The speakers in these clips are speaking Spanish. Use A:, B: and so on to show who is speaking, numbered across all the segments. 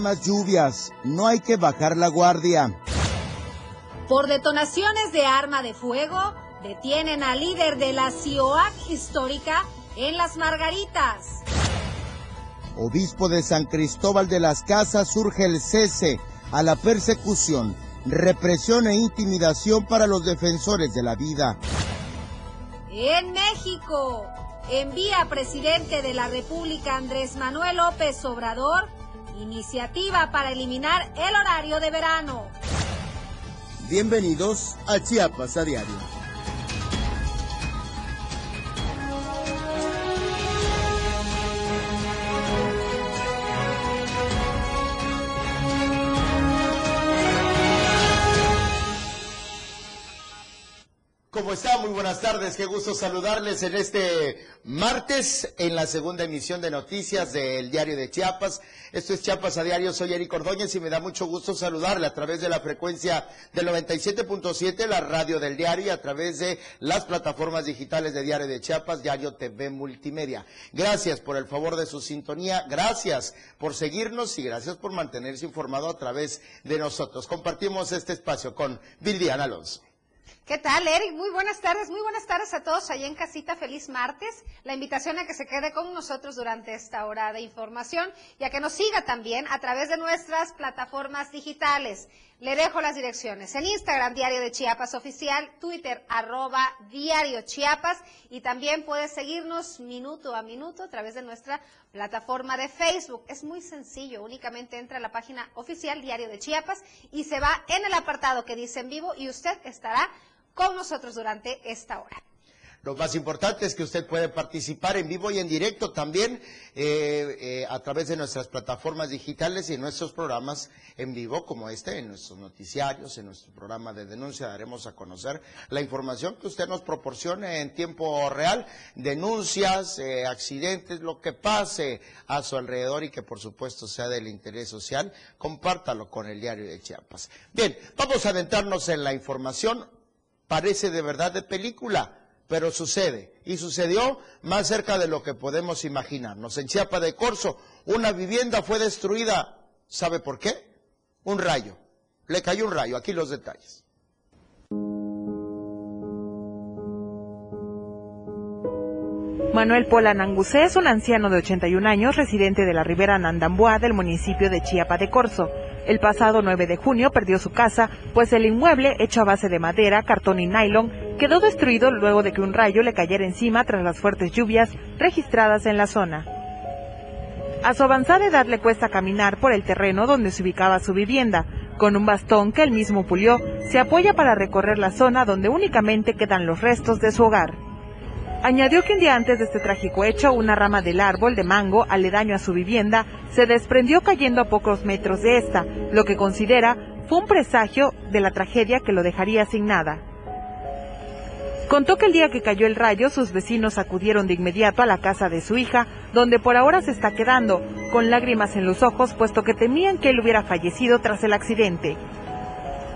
A: más lluvias, no hay que bajar la guardia.
B: Por detonaciones de arma de fuego, detienen al líder de la CIOAC histórica en Las Margaritas.
A: Obispo de San Cristóbal de las Casas surge el cese a la persecución, represión e intimidación para los defensores de la vida.
B: En México, envía presidente de la República Andrés Manuel López Obrador iniciativa para eliminar el horario de verano.
A: Bienvenidos a Chiapas a Diario. ¿Cómo está? Muy buenas tardes. Qué gusto saludarles en este martes en la segunda emisión de noticias del Diario de Chiapas. Esto es Chiapas a Diario. Soy Eric Ordóñez y me da mucho gusto saludarle a través de la frecuencia del 97.7, la radio del diario, y a través de las plataformas digitales de Diario de Chiapas, Diario TV Multimedia. Gracias por el favor de su sintonía. Gracias por seguirnos y gracias por mantenerse informado a través de nosotros. Compartimos este espacio con Vildiana Alonso.
C: ¿Qué tal, Eric? Muy buenas tardes, muy buenas tardes a todos allá en casita. Feliz martes. La invitación a que se quede con nosotros durante esta hora de información y a que nos siga también a través de nuestras plataformas digitales. Le dejo las direcciones. En Instagram, Diario de Chiapas Oficial, Twitter, arroba Diario Chiapas y también puede seguirnos minuto a minuto a través de nuestra plataforma de Facebook. Es muy sencillo, únicamente entra a la página oficial Diario de Chiapas y se va en el apartado que dice en vivo y usted estará con nosotros durante esta hora.
A: Lo más importante es que usted puede participar en vivo y en directo también eh, eh, a través de nuestras plataformas digitales y en nuestros programas en vivo como este, en nuestros noticiarios, en nuestro programa de denuncia. Daremos a conocer la información que usted nos proporcione en tiempo real, denuncias, eh, accidentes, lo que pase a su alrededor y que por supuesto sea del interés social. Compártalo con el diario de Chiapas. Bien, vamos a adentrarnos en la información. Parece de verdad de película pero sucede. Y sucedió más cerca de lo que podemos imaginarnos. En Chiapa de Corzo, una vivienda fue destruida. ¿Sabe por qué? Un rayo. Le cayó un rayo. Aquí los detalles.
D: Manuel Pola Nangusé es un anciano de 81 años, residente de la Ribera Nandamboa del municipio de Chiapa de Corzo. El pasado 9 de junio perdió su casa, pues el inmueble, hecho a base de madera, cartón y nylon, quedó destruido luego de que un rayo le cayera encima tras las fuertes lluvias registradas en la zona. A su avanzada edad le cuesta caminar por el terreno donde se ubicaba su vivienda. Con un bastón que él mismo pulió, se apoya para recorrer la zona donde únicamente quedan los restos de su hogar. Añadió que un día antes de este trágico hecho, una rama del árbol de mango aledaño a su vivienda se desprendió cayendo a pocos metros de esta, lo que considera fue un presagio de la tragedia que lo dejaría sin nada. Contó que el día que cayó el rayo, sus vecinos acudieron de inmediato a la casa de su hija, donde por ahora se está quedando, con lágrimas en los ojos, puesto que temían que él hubiera fallecido tras el accidente.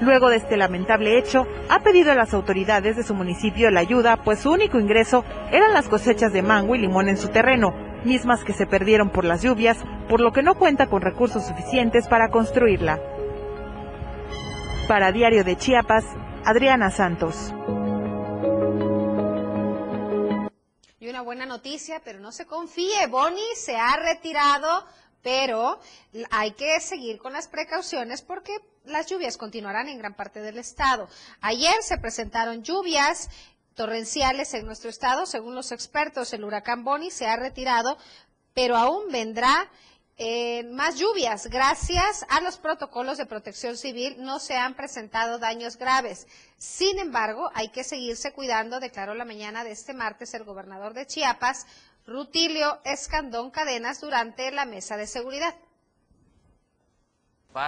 D: Luego de este lamentable hecho, ha pedido a las autoridades de su municipio la ayuda, pues su único ingreso eran las cosechas de mango y limón en su terreno, mismas que se perdieron por las lluvias, por lo que no cuenta con recursos suficientes para construirla. Para Diario de Chiapas, Adriana Santos.
C: Y una buena noticia, pero no se confíe, Bonnie se ha retirado pero hay que seguir con las precauciones porque las lluvias continuarán en gran parte del estado. Ayer se presentaron lluvias torrenciales en nuestro estado, según los expertos, el huracán Bonnie se ha retirado, pero aún vendrá más lluvias. Gracias a los protocolos de protección civil no se han presentado daños graves. Sin embargo, hay que seguirse cuidando, declaró la mañana de este martes el gobernador de Chiapas, Rutilio Escandón Cadenas durante la mesa de seguridad.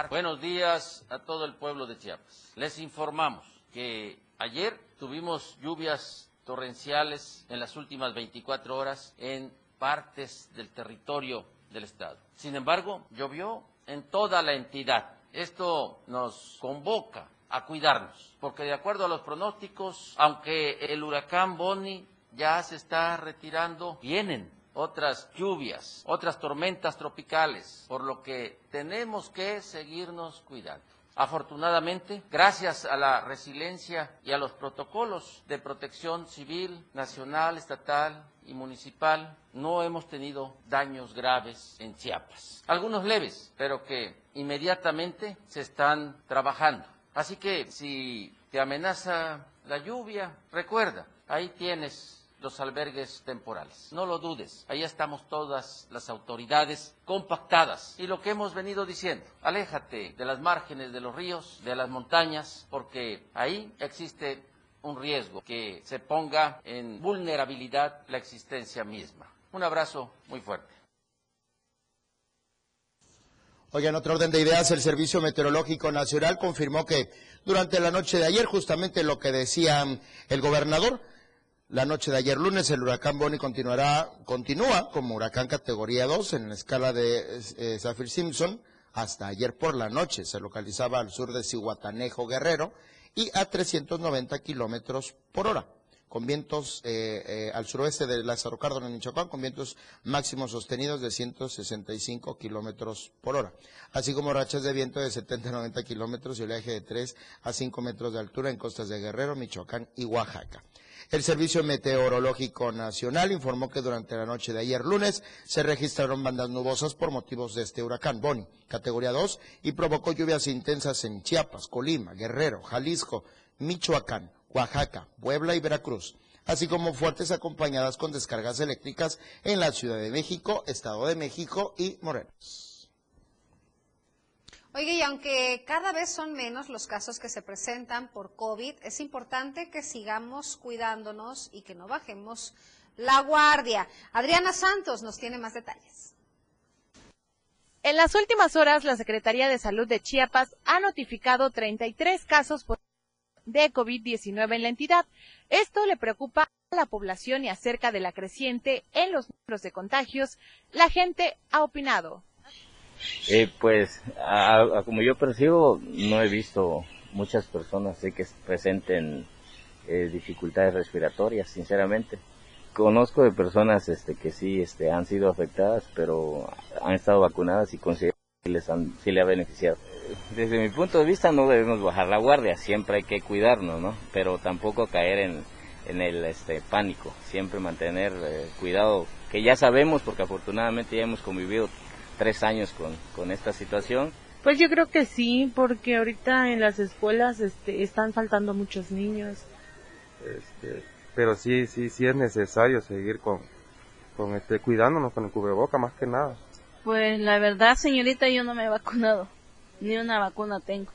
E: Buenos días a todo el pueblo de Chiapas. Les informamos que ayer tuvimos lluvias torrenciales en las últimas 24 horas en partes del territorio del Estado. Sin embargo, llovió en toda la entidad. Esto nos convoca a cuidarnos, porque de acuerdo a los pronósticos, aunque el huracán Bonnie ya se está retirando, vienen otras lluvias, otras tormentas tropicales, por lo que tenemos que seguirnos cuidando. Afortunadamente, gracias a la resiliencia y a los protocolos de protección civil, nacional, estatal y municipal, no hemos tenido daños graves en Chiapas. Algunos leves, pero que inmediatamente se están trabajando. Así que si te amenaza la lluvia, recuerda, ahí tienes los albergues temporales. No lo dudes, ahí estamos todas las autoridades compactadas. Y lo que hemos venido diciendo, aléjate de las márgenes de los ríos, de las montañas, porque ahí existe un riesgo que se ponga en vulnerabilidad la existencia misma. Un abrazo muy fuerte.
A: Oye, en otro orden de ideas, el Servicio Meteorológico Nacional confirmó que durante la noche de ayer, justamente lo que decía el gobernador, la noche de ayer lunes el huracán Bonnie continuará, continúa como huracán categoría 2 en la escala de eh, Zafir Simpson. Hasta ayer por la noche se localizaba al sur de Cihuatanejo Guerrero y a 390 kilómetros por hora con vientos eh, eh, al suroeste de Lázaro Cárdenas, en Michoacán, con vientos máximos sostenidos de 165 kilómetros por hora, así como rachas de viento de 70 a 90 kilómetros y oleaje de 3 a 5 metros de altura en costas de Guerrero, Michoacán y Oaxaca. El Servicio Meteorológico Nacional informó que durante la noche de ayer lunes se registraron bandas nubosas por motivos de este huracán Boni, categoría 2, y provocó lluvias intensas en Chiapas, Colima, Guerrero, Jalisco, Michoacán, Oaxaca, Puebla y Veracruz, así como fuertes acompañadas con descargas eléctricas en la Ciudad de México, Estado de México y Morelos.
C: Oye, y aunque cada vez son menos los casos que se presentan por COVID, es importante que sigamos cuidándonos y que no bajemos la guardia. Adriana Santos nos tiene más detalles.
D: En las últimas horas, la Secretaría de Salud de Chiapas ha notificado 33 casos de COVID-19 en la entidad. Esto le preocupa a la población y acerca de la creciente en los números de contagios, la gente ha opinado.
F: Eh, pues, como yo percibo, no he visto muchas personas que presenten eh, dificultades respiratorias, sinceramente. Conozco de personas este, que sí este, han sido afectadas, pero han estado vacunadas y considero que les han, sí le ha beneficiado desde mi punto de vista no debemos bajar la guardia, siempre hay que cuidarnos, ¿no? Pero tampoco caer en, en el este, pánico, siempre mantener eh, cuidado, que ya sabemos porque afortunadamente ya hemos convivido tres años con, con esta situación.
G: Pues yo creo que sí, porque ahorita en las escuelas este, están faltando muchos niños.
H: Este, pero sí, sí, sí es necesario seguir con, con este, cuidándonos con el cubreboca más que nada.
G: Pues la verdad, señorita, yo no me he vacunado ni una vacuna tengo.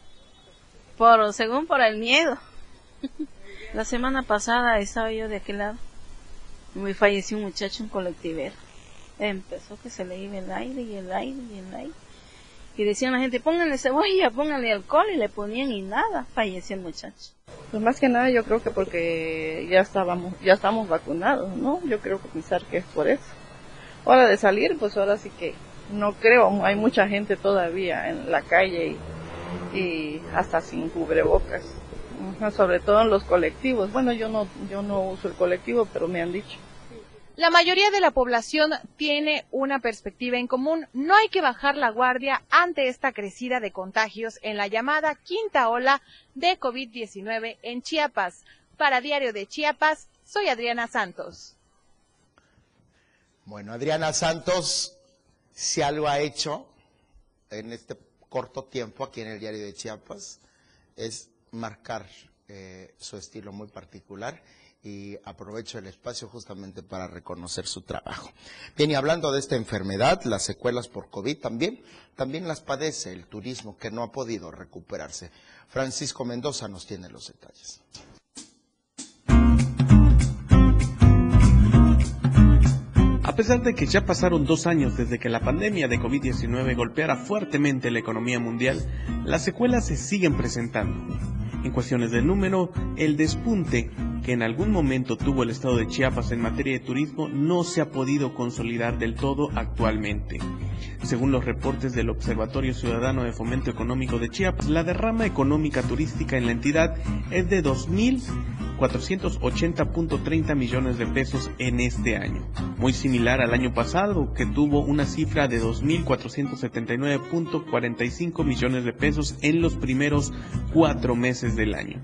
G: Por, según por el miedo. La semana pasada estaba yo de aquel lado. Me falleció un muchacho, un colectivero. Empezó que se le iba el aire y el aire y el aire. Y decían la gente, pónganle cebolla, pónganle alcohol y le ponían y nada, falleció el muchacho.
I: Pues más que nada yo creo que porque ya estábamos, ya estamos vacunados, ¿no? Yo creo que pensar que es por eso. Hora de salir, pues ahora sí que no creo, hay mucha gente todavía en la calle y, hasta sin cubrebocas, sobre todo en los colectivos. Bueno, yo no, yo no uso el colectivo, pero me han dicho.
D: La mayoría de la población tiene una perspectiva en común. No hay que bajar la guardia ante esta crecida de contagios en la llamada quinta ola de COVID-19 en Chiapas. Para Diario de Chiapas, soy Adriana Santos.
A: Bueno, Adriana Santos, si algo ha hecho en este corto tiempo aquí en el diario de Chiapas es marcar eh, su estilo muy particular y aprovecho el espacio justamente para reconocer su trabajo. Bien, y hablando de esta enfermedad, las secuelas por COVID también, también las padece el turismo que no ha podido recuperarse. Francisco Mendoza nos tiene los detalles.
J: A pesar de que ya pasaron dos años desde que la pandemia de COVID-19 golpeara fuertemente la economía mundial, las secuelas se siguen presentando. En cuestiones de número, el despunte que en algún momento tuvo el estado de Chiapas en materia de turismo no se ha podido consolidar del todo actualmente. Según los reportes del Observatorio Ciudadano de Fomento Económico de Chiapas, la derrama económica turística en la entidad es de 2.000 480.30 millones de pesos en este año, muy similar al año pasado que tuvo una cifra de 2.479.45 millones de pesos en los primeros cuatro meses del año.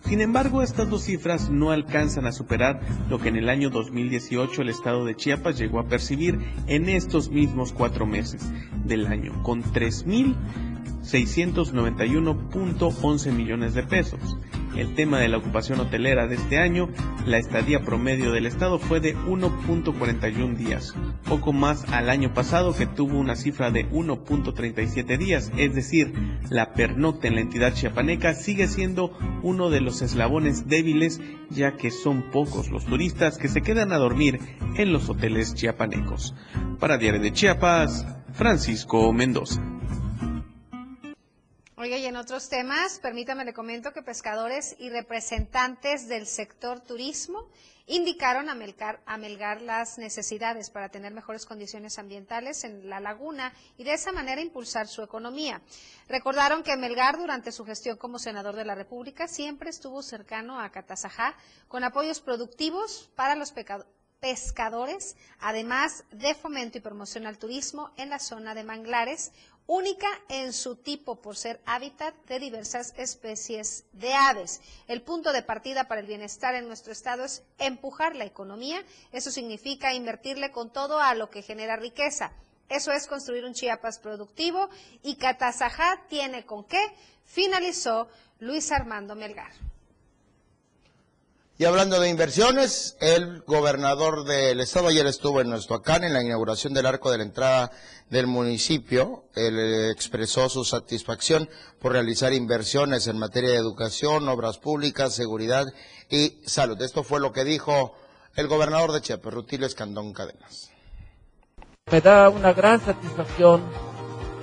J: Sin embargo, estas dos cifras no alcanzan a superar lo que en el año 2018 el estado de Chiapas llegó a percibir en estos mismos cuatro meses del año, con 3.691.11 millones de pesos el tema de la ocupación hotelera de este año, la estadía promedio del estado fue de 1.41 días, poco más al año pasado que tuvo una cifra de 1.37 días, es decir, la pernocta en la entidad chiapaneca sigue siendo uno de los eslabones débiles ya que son pocos los turistas que se quedan a dormir en los hoteles chiapanecos. Para Diario de Chiapas, Francisco Mendoza.
C: Oiga, y en otros temas, permítame le comento que pescadores y representantes del sector turismo indicaron a Melgar, las necesidades para tener mejores condiciones ambientales en la laguna y de esa manera impulsar su economía. Recordaron que Melgar, durante su gestión como senador de la República, siempre estuvo cercano a Catazajá con apoyos productivos para los pescadores, además de fomento y promoción al turismo en la zona de manglares, única en su tipo por ser hábitat de diversas especies de aves. El punto de partida para el bienestar en nuestro estado es empujar la economía. Eso significa invertirle con todo a lo que genera riqueza. Eso es construir un Chiapas productivo y Catazajá tiene con qué, finalizó Luis Armando Melgar.
A: Y hablando de inversiones, el gobernador del estado ayer estuvo en nuestro acá en la inauguración del arco de la entrada del municipio. Él expresó su satisfacción por realizar inversiones en materia de educación, obras públicas, seguridad y salud. Esto fue lo que dijo el gobernador de Chiapas, Rutilio Escandón Cadenas.
K: Me da una gran satisfacción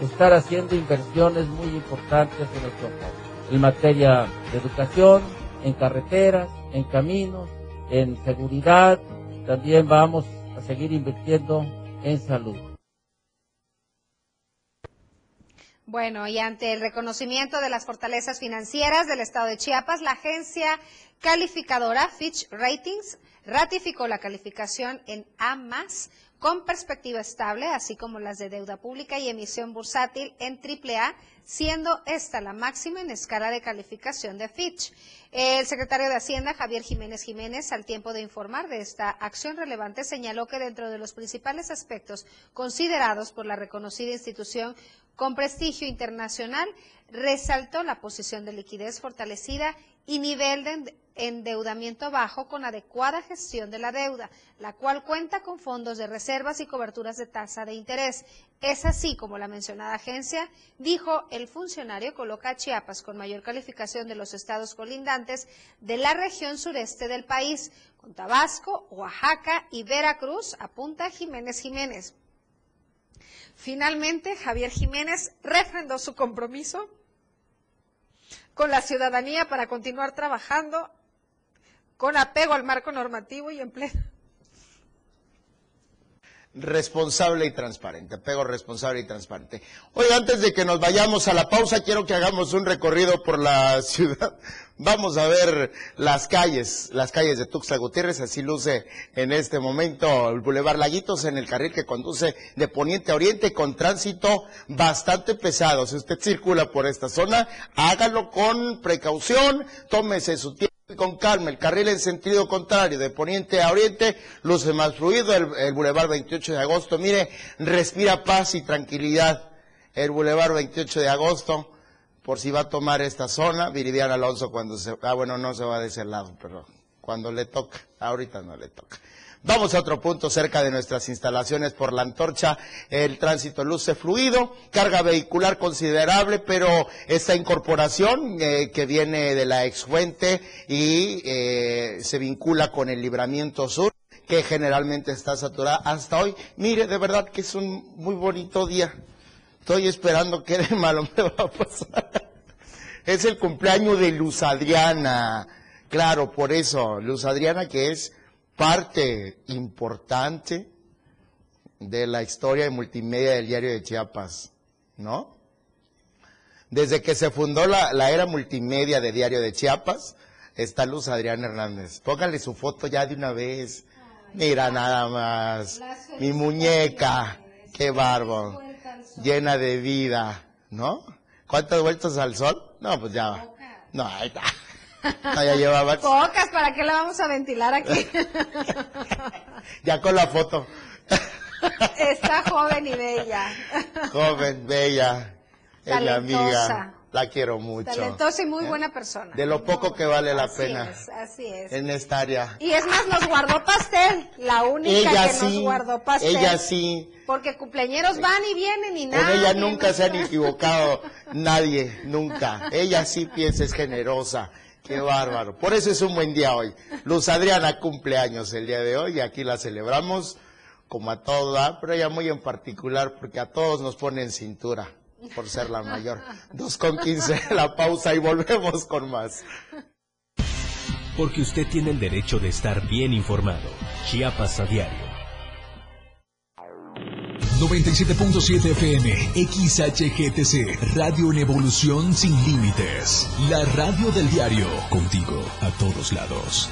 K: estar haciendo inversiones muy importantes en nuestro país, en materia de educación, en carreteras, en caminos, en seguridad, también vamos a seguir invirtiendo en salud.
C: Bueno, y ante el reconocimiento de las fortalezas financieras del Estado de Chiapas, la agencia calificadora Fitch Ratings ratificó la calificación en A con perspectiva estable, así como las de deuda pública y emisión bursátil en AAA, siendo esta la máxima en escala de calificación de Fitch. El secretario de Hacienda, Javier Jiménez Jiménez, al tiempo de informar de esta acción relevante, señaló que dentro de los principales aspectos considerados por la reconocida institución con prestigio internacional, resaltó la posición de liquidez fortalecida y nivel de endeudamiento bajo con adecuada gestión de la deuda, la cual cuenta con fondos de reservas y coberturas de tasa de interés. Es así como la mencionada agencia, dijo el funcionario, coloca a Chiapas con mayor calificación de los estados colindantes de la región sureste del país, con Tabasco, Oaxaca y Veracruz, apunta Jiménez Jiménez. Finalmente, Javier Jiménez refrendó su compromiso con la ciudadanía para continuar trabajando con apego al marco normativo y en pleno
A: responsable y transparente, apego responsable y transparente. Hoy antes de que nos vayamos a la pausa, quiero que hagamos un recorrido por la ciudad. Vamos a ver las calles, las calles de Tuxtla Gutiérrez, así luce en este momento el Boulevard Laguitos en el carril que conduce de poniente a oriente con tránsito bastante pesado. Si usted circula por esta zona, hágalo con precaución, tómese su tiempo con calma, el carril en sentido contrario, de poniente a oriente, luce más fluido, el, el Boulevard 28 de agosto, mire, respira paz y tranquilidad. El Boulevard 28 de agosto, por si va a tomar esta zona, Viridiana Alonso cuando se, ah bueno, no se va de ese lado, pero cuando le toca, ahorita no le toca. Vamos a otro punto cerca de nuestras instalaciones por la antorcha. El tránsito luce fluido, carga vehicular considerable, pero esta incorporación eh, que viene de la exfuente y eh, se vincula con el libramiento sur que generalmente está saturada hasta hoy. Mire, de verdad que es un muy bonito día. Estoy esperando que de malo me va a pasar. Es el cumpleaños de Luz Adriana. Claro, por eso, Luz Adriana que es parte importante de la historia de multimedia del diario de Chiapas, ¿no? Desde que se fundó la, era multimedia de Diario de Chiapas, está Luz Adrián Hernández. Póngale su foto ya de una vez. Mira nada más. Mi muñeca. Qué bárbaro. Llena de vida, ¿no? ¿Cuántas vueltas al sol? No, pues ya. No, ahí está. No, ya llevaba.
C: Pocas, ¿para qué la vamos a ventilar aquí?
A: Ya con la foto.
C: Está joven y bella.
A: Joven, bella. Es mi amiga. La quiero mucho.
C: Talentosa y muy buena persona.
A: De lo poco que vale la
C: Así
A: pena
C: es, así es.
A: en esta área.
C: Y es más, nos guardó pastel. La única
A: Ella
C: que nos
A: sí,
C: guardó pastel.
A: ella sí.
C: Porque cumpleañeros van y vienen y
A: Con
C: nada.
A: ella nunca se han equivocado nadie, nunca. Ella sí piensa, es generosa. Qué bárbaro. Por eso es un buen día hoy. Luz Adriana cumple años el día de hoy y aquí la celebramos como a toda, pero ella muy en particular porque a todos nos pone en cintura por ser la mayor. Dos con quince, la pausa y volvemos con más.
L: Porque usted tiene el derecho de estar bien informado. Chiapas a diario.
M: 97.7 FM, XHGTC, Radio en Evolución Sin Límites. La radio del diario, contigo a todos lados.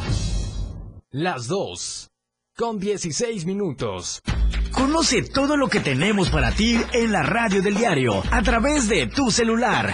L: Las dos. Con 16 minutos.
N: Conoce todo lo que tenemos para ti en la radio del diario a través de tu celular.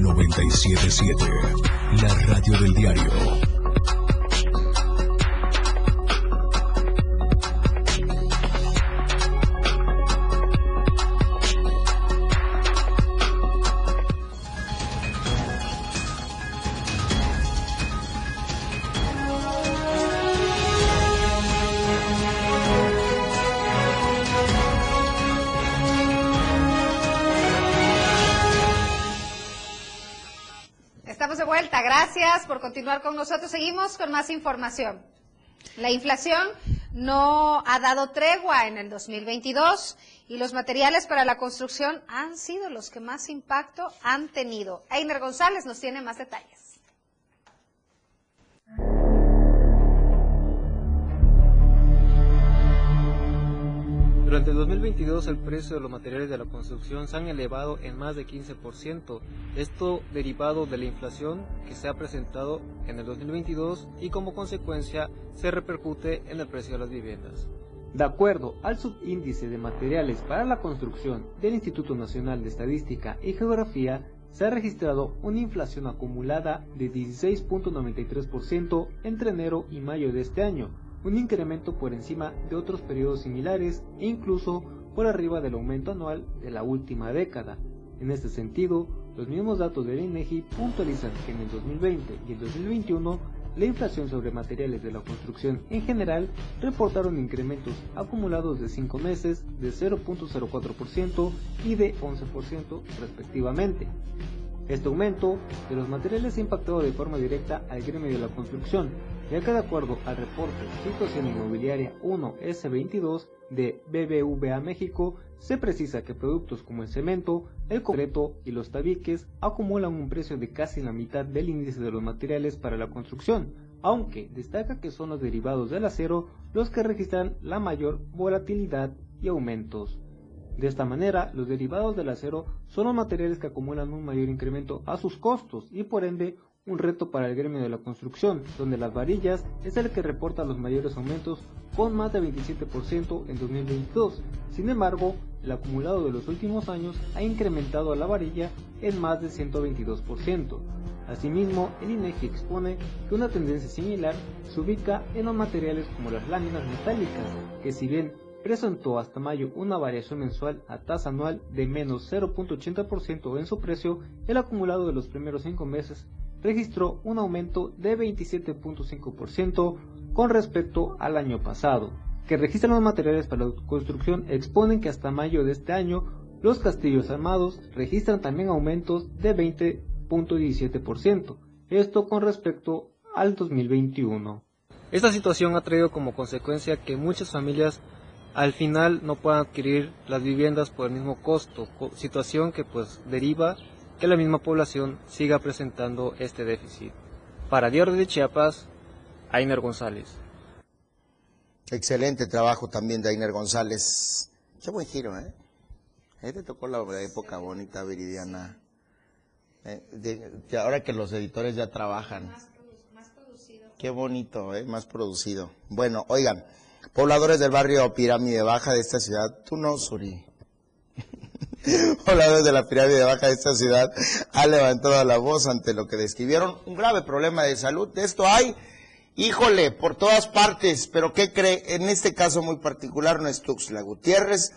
M: 977. La radio del diario.
C: Por continuar con nosotros. Seguimos con más información. La inflación no ha dado tregua en el 2022 y los materiales para la construcción han sido los que más impacto han tenido. Einer González nos tiene más detalles.
O: Durante el 2022 el precio de los materiales de la construcción se han elevado en más de 15%, esto derivado de la inflación que se ha presentado en el 2022 y como consecuencia se repercute en el precio de las viviendas. De acuerdo al subíndice de materiales para la construcción del Instituto Nacional de Estadística y Geografía, se ha registrado una inflación acumulada de 16.93% entre enero y mayo de este año, un incremento por encima de otros periodos similares e incluso por arriba del aumento anual de la última década. En este sentido, los mismos datos del INEGI puntualizan que en el 2020 y el 2021 la inflación sobre materiales de la construcción en general reportaron incrementos acumulados de 5 meses de 0.04% y de 11% respectivamente. Este aumento de los materiales ha impactado de forma directa al gremio de la construcción, ya que de acuerdo al reporte Situación Inmobiliaria 1S22 de BBVA México, se precisa que productos como el cemento, el concreto y los tabiques acumulan un precio de casi la mitad del índice de los materiales para la construcción, aunque destaca que son los derivados del acero los que registran la mayor volatilidad y aumentos. De esta manera, los derivados del acero son los materiales que acumulan un mayor incremento a sus costos y por ende un reto para el gremio de la construcción, donde las varillas es el que reporta los mayores aumentos con más de 27% en 2022. Sin embargo, el acumulado de los últimos años ha incrementado a la varilla en más de 122%. Asimismo, el INEGI expone que una tendencia similar se ubica en los materiales como las láminas metálicas, que si bien presentó hasta mayo una variación mensual a tasa anual de menos 0.80% en su precio, el acumulado de los primeros 5 meses registró un aumento de 27.5% con respecto al año pasado. Que registran los materiales para la construcción exponen que hasta mayo de este año los castillos armados registran también aumentos de 20.17%, esto con respecto al 2021. Esta situación ha traído como consecuencia que muchas familias al final no puedan adquirir las viviendas por el mismo costo, situación que pues deriva que la misma población siga presentando este déficit. Para Diario de Chiapas, Ainer González.
A: Excelente trabajo también de Ainer González. Qué buen giro, ¿eh? Ahí te tocó la época bonita, Viridiana. Eh, ahora que los editores ya trabajan. Más, producido. Qué bonito, ¿eh? Más producido. Bueno, oigan, pobladores del barrio Pirámide Baja de esta ciudad, tú no, Suri. pobladores de la pirámide baja de esta ciudad han levantado la voz ante lo que describieron un grave problema de salud. De esto hay, híjole, por todas partes, pero ¿qué cree? En este caso muy particular no es Tuxtla Gutiérrez,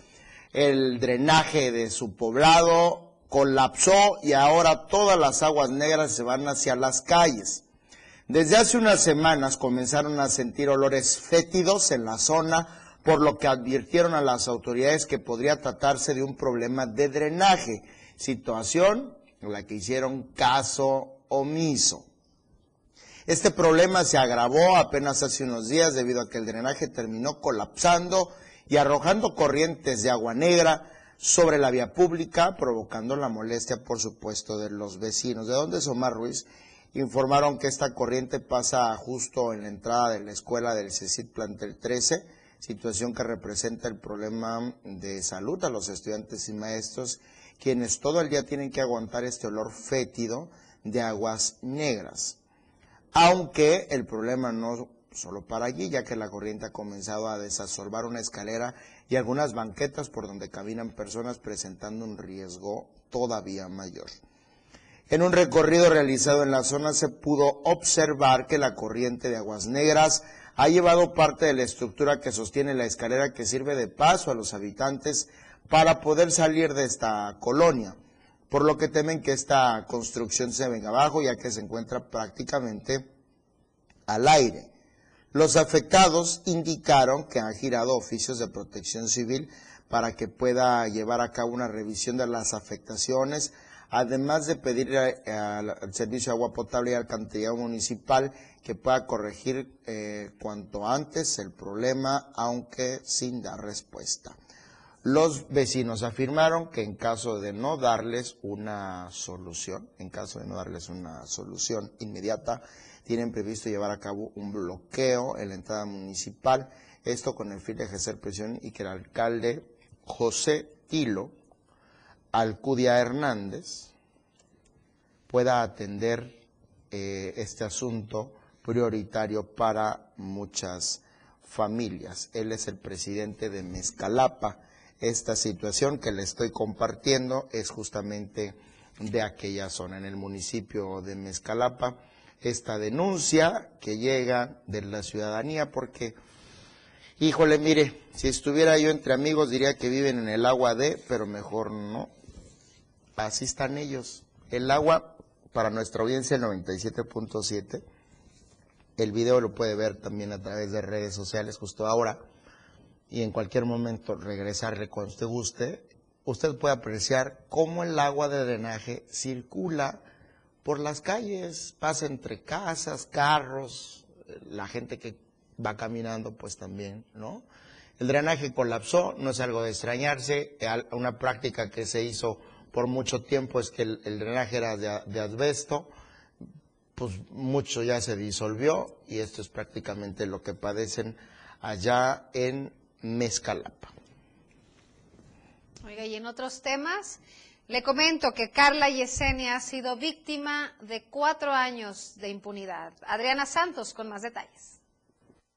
A: el drenaje de su poblado colapsó y ahora todas las aguas negras se van hacia las calles. Desde hace unas semanas comenzaron a sentir olores fétidos en la zona, por lo que advirtieron a las autoridades que podría tratarse de un problema de drenaje, situación en la que hicieron caso omiso. Este problema se agravó apenas hace unos días debido a que el drenaje terminó colapsando y arrojando corrientes de agua negra sobre la vía pública, provocando la molestia, por supuesto, de los vecinos. ¿De dónde es Omar Ruiz? Informaron que esta corriente pasa justo en la entrada de la escuela del CECIT Plantel 13, situación que representa el problema de salud a los estudiantes y maestros, quienes todo el día tienen que aguantar este olor fétido de aguas negras. Aunque el problema no solo para allí, ya que la corriente ha comenzado a desasolvar una escalera y algunas banquetas por donde caminan personas presentando un riesgo todavía mayor. En un recorrido realizado en la zona se pudo observar que la corriente de aguas negras ha llevado parte de la estructura que sostiene la escalera que sirve de paso a los habitantes para poder salir de esta colonia, por lo que temen que esta construcción se venga abajo ya que se encuentra prácticamente al aire. Los afectados indicaron que han girado oficios de protección civil para que pueda llevar a cabo una revisión de las afectaciones, además de pedir al Servicio de Agua Potable y Alcantarillado Municipal que pueda corregir eh, cuanto antes el problema, aunque sin dar respuesta. Los vecinos afirmaron que en caso de no darles una solución, en caso de no darles una solución inmediata, tienen previsto llevar a cabo un bloqueo en la entrada municipal, esto con el fin de ejercer presión y que el alcalde José Tilo Alcudia Hernández pueda atender eh, este asunto prioritario para muchas familias. Él es el presidente de Mezcalapa. Esta situación que le estoy compartiendo es justamente de aquella zona, en el municipio de Mezcalapa. Esta denuncia que llega de la ciudadanía porque, híjole, mire, si estuviera yo entre amigos diría que viven en el agua de, pero mejor no. Así están ellos. El agua, para nuestra audiencia, el 97.7 el video lo puede ver también a través de redes sociales justo ahora y en cualquier momento regresarle cuando usted guste. Usted puede apreciar cómo el agua de drenaje circula por las calles, pasa entre casas, carros, la gente que va caminando pues también, ¿no? El drenaje colapsó, no es algo de extrañarse, una práctica que se hizo por mucho tiempo es que el, el drenaje era de, de asbesto, pues mucho ya se disolvió y esto es prácticamente lo que padecen allá en Mezcalapa.
C: Oiga, y en otros temas, le comento que Carla Yesenia ha sido víctima de cuatro años de impunidad. Adriana Santos con más detalles.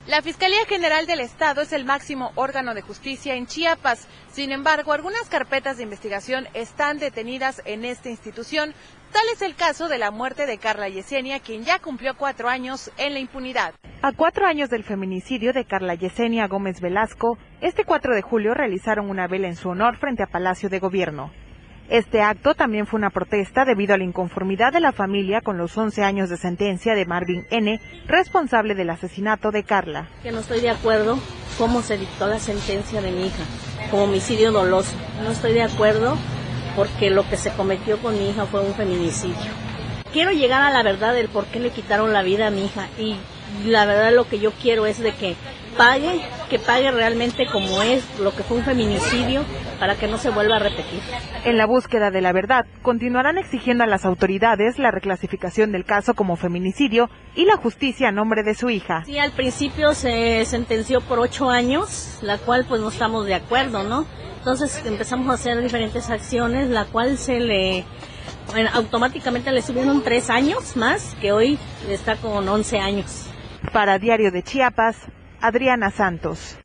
D: La Fiscalía General del Estado es el máximo órgano de justicia en Chiapas. Sin embargo, algunas carpetas de investigación están detenidas en esta institución. Tal es el caso de la muerte de Carla Yesenia, quien ya cumplió cuatro años en la impunidad. A cuatro años del feminicidio de Carla Yesenia Gómez Velasco, este 4 de julio realizaron una vela en su honor frente a Palacio de Gobierno. Este acto también fue una protesta debido a la inconformidad de la familia con los 11 años de sentencia de Marvin N., responsable del asesinato de Carla.
P: que no estoy de acuerdo cómo se dictó la sentencia de mi hija como homicidio doloso. No estoy de acuerdo porque lo que se cometió con mi hija fue un feminicidio. Quiero llegar a la verdad del por qué le quitaron la vida a mi hija y la verdad lo que yo quiero es de que pague, que pague realmente como es lo que fue un feminicidio para que no se vuelva a repetir.
D: En la búsqueda de la verdad, continuarán exigiendo a las autoridades la reclasificación del caso como feminicidio y la justicia a nombre de su hija.
P: Sí, al principio se sentenció por ocho años, la cual pues no estamos de acuerdo, ¿no? Entonces empezamos a hacer diferentes acciones, la cual se le, bueno, automáticamente le subieron tres años más, que hoy está con 11 años.
D: Para Diario de Chiapas, Adriana Santos.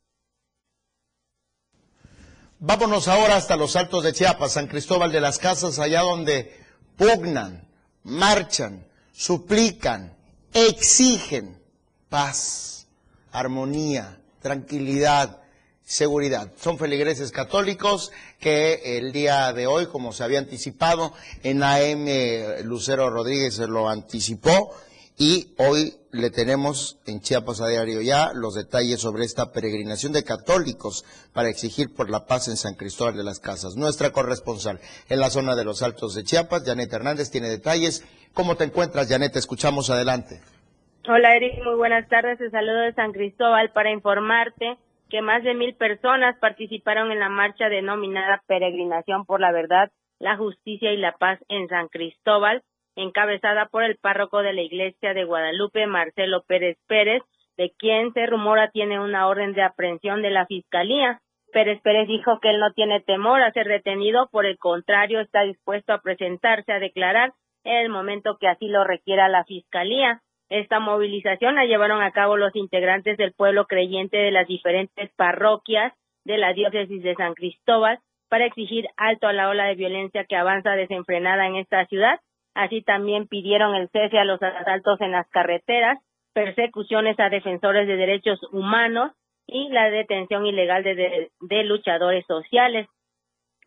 A: Vámonos ahora hasta los altos de Chiapas, San Cristóbal de las Casas, allá donde pugnan, marchan, suplican, exigen paz, armonía, tranquilidad, seguridad. Son feligreses católicos que el día de hoy, como se había anticipado, en AM Lucero Rodríguez lo anticipó y hoy le tenemos en Chiapas a diario ya los detalles sobre esta peregrinación de católicos para exigir por la paz en San Cristóbal de las Casas. Nuestra corresponsal en la zona de los Altos de Chiapas, Janet Hernández, tiene detalles. ¿Cómo te encuentras, Janet? Te escuchamos adelante.
Q: Hola Eric, muy buenas tardes. Te saludo de San Cristóbal para informarte que más de mil personas participaron en la marcha denominada Peregrinación por la Verdad, la Justicia y la Paz en San Cristóbal, encabezada por el párroco de la Iglesia de Guadalupe, Marcelo Pérez Pérez, de quien se rumora tiene una orden de aprehensión de la Fiscalía. Pérez Pérez dijo que él no tiene temor a ser detenido, por el contrario, está dispuesto a presentarse a declarar en el momento que así lo requiera la Fiscalía. Esta movilización la llevaron a cabo los integrantes del pueblo creyente de las diferentes parroquias de la diócesis de San Cristóbal para exigir alto a la ola de violencia que avanza desenfrenada en esta ciudad. Así también pidieron el cese a los asaltos en las carreteras, persecuciones a defensores de derechos humanos y la detención ilegal de, luchadores sociales.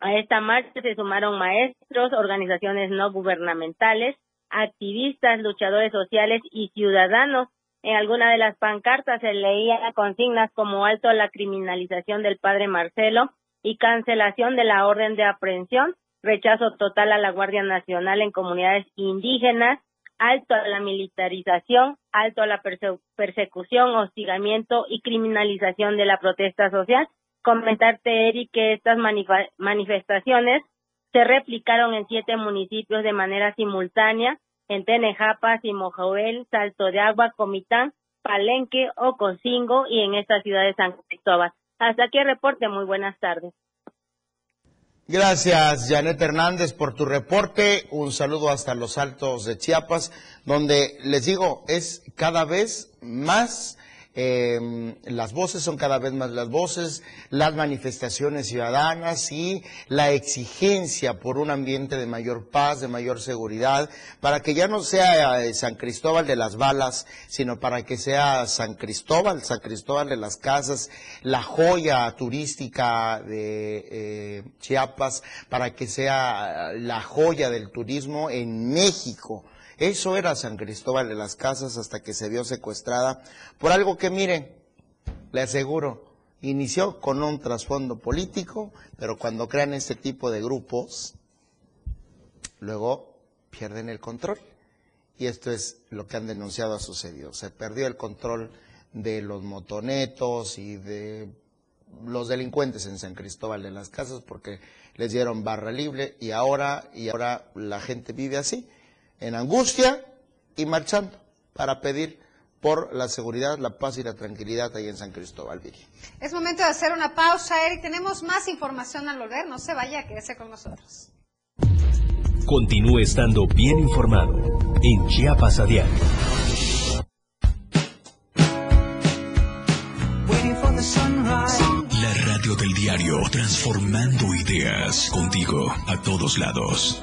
Q: A esta marcha se sumaron maestros, organizaciones no gubernamentales, activistas, luchadores sociales y ciudadanos. En alguna de las pancartas se leía consignas como alto a la criminalización del padre Marcelo y cancelación de la orden de aprehensión, rechazo total a la Guardia Nacional en comunidades indígenas, alto a la militarización, alto a la perse persecución, hostigamiento y criminalización de la protesta social. Comentarte, Eric, que estas manif manifestaciones se replicaron en siete municipios de manera simultánea, en Tenejapa, Simojoel, Salto de Agua, Comitán, Palenque, Ocosingo y en esta ciudad de San Cristóbal. Hasta aquí el reporte, muy buenas tardes.
A: Gracias, Janet Hernández, por tu reporte. Un saludo hasta los altos de Chiapas, donde les digo, es cada vez más, eh, las voces son cada vez más las voces, las manifestaciones ciudadanas y la exigencia por un ambiente de mayor paz, de mayor seguridad, para que ya no sea eh, San Cristóbal de las balas, sino para que sea San Cristóbal, San Cristóbal de las casas, la joya turística de eh, Chiapas, para que sea la joya del turismo en México. Eso era San Cristóbal de las Casas hasta que se vio secuestrada por algo que, miren, le aseguro, inició con un trasfondo político, pero cuando crean este tipo de grupos, luego pierden el control. Y esto es lo que han denunciado ha sucedido. Se perdió el control de los motonetos y de los delincuentes en San Cristóbal de las Casas porque les dieron barra libre y ahora, y ahora la gente vive así, en angustia y marchando para pedir por la seguridad, la paz y la tranquilidad ahí en San Cristóbal, Viri.
C: Es momento de hacer una pausa, Eric. Tenemos más información al volver. No se vaya, quédese con nosotros.
L: Continúe estando bien informado en Chiapas a diario.
M: La radio del diario, transformando ideas contigo a todos lados.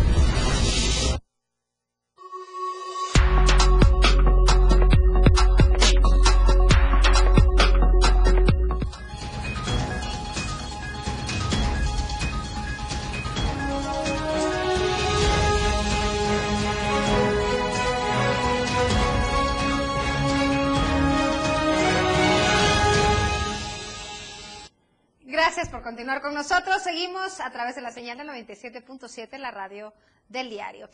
C: Continuar con nosotros. Seguimos a través de la señal del 97.7, la radio del diario.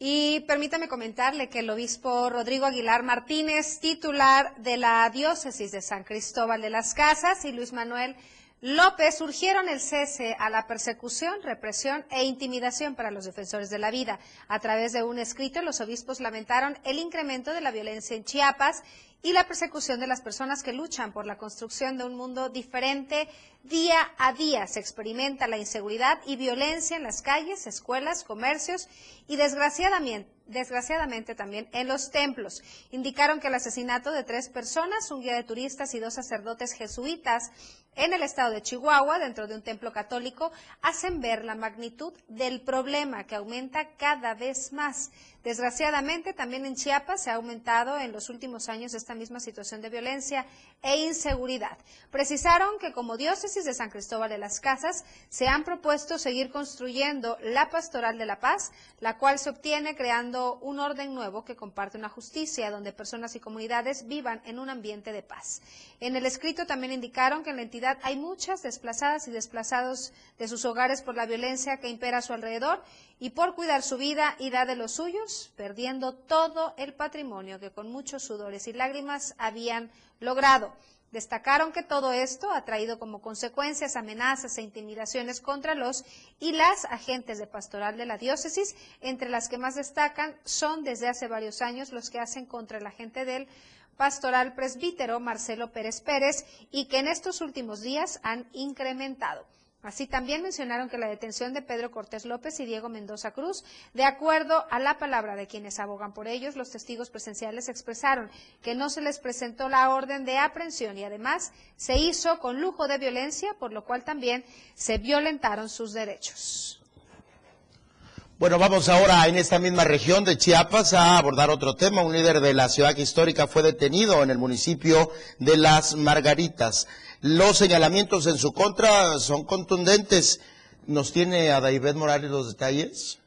C: Y permítame comentarle que el obispo Rodrigo Aguilar Martínez, titular de la diócesis de San Cristóbal de las Casas, y Luis Manuel López urgieron el cese a la persecución, represión e intimidación para los defensores de la vida. A través de un escrito, los obispos lamentaron el incremento de la violencia en Chiapas y la persecución de las personas que luchan por la construcción de un mundo diferente. Día a día se experimenta la inseguridad y violencia en las calles, escuelas, comercios y desgraciadamente, desgraciadamente también en los templos. Indicaron que el asesinato de tres personas, un guía de turistas y dos sacerdotes jesuitas en el estado de Chihuahua, dentro de un templo católico, hacen ver la magnitud del problema que aumenta cada vez más. Desgraciadamente, también en Chiapas se ha aumentado en los últimos años esta misma situación de violencia e inseguridad. Precisaron que como diócesis de San Cristóbal de las Casas se han propuesto seguir construyendo la pastoral de la paz, la cual se obtiene creando un orden nuevo que comparte una justicia donde personas y comunidades vivan en un ambiente de paz. En el escrito también indicaron que en la entidad hay muchas desplazadas y desplazados de sus hogares por la violencia que impera a su alrededor y por cuidar su vida y la de los suyos, perdiendo todo el patrimonio que con muchos sudores y lágrimas habían logrado. Destacaron que todo esto ha traído como consecuencias amenazas e intimidaciones contra los y las agentes de pastoral de la diócesis, entre las que más destacan son desde hace varios años los que hacen contra el agente del pastoral presbítero Marcelo Pérez Pérez y que en estos últimos días han incrementado. Así también mencionaron que la detención de Pedro Cortés López y Diego Mendoza Cruz, de acuerdo a la palabra de quienes abogan por ellos, los testigos presenciales expresaron que no se les presentó la orden de aprehensión y además se hizo con lujo de violencia, por lo cual también se violentaron sus derechos.
A: Bueno, vamos ahora en esta misma región de Chiapas a abordar otro tema. Un líder de la ciudad histórica fue detenido en el municipio de Las Margaritas. Los señalamientos en su contra son contundentes. ¿Nos tiene a David Morales los detalles?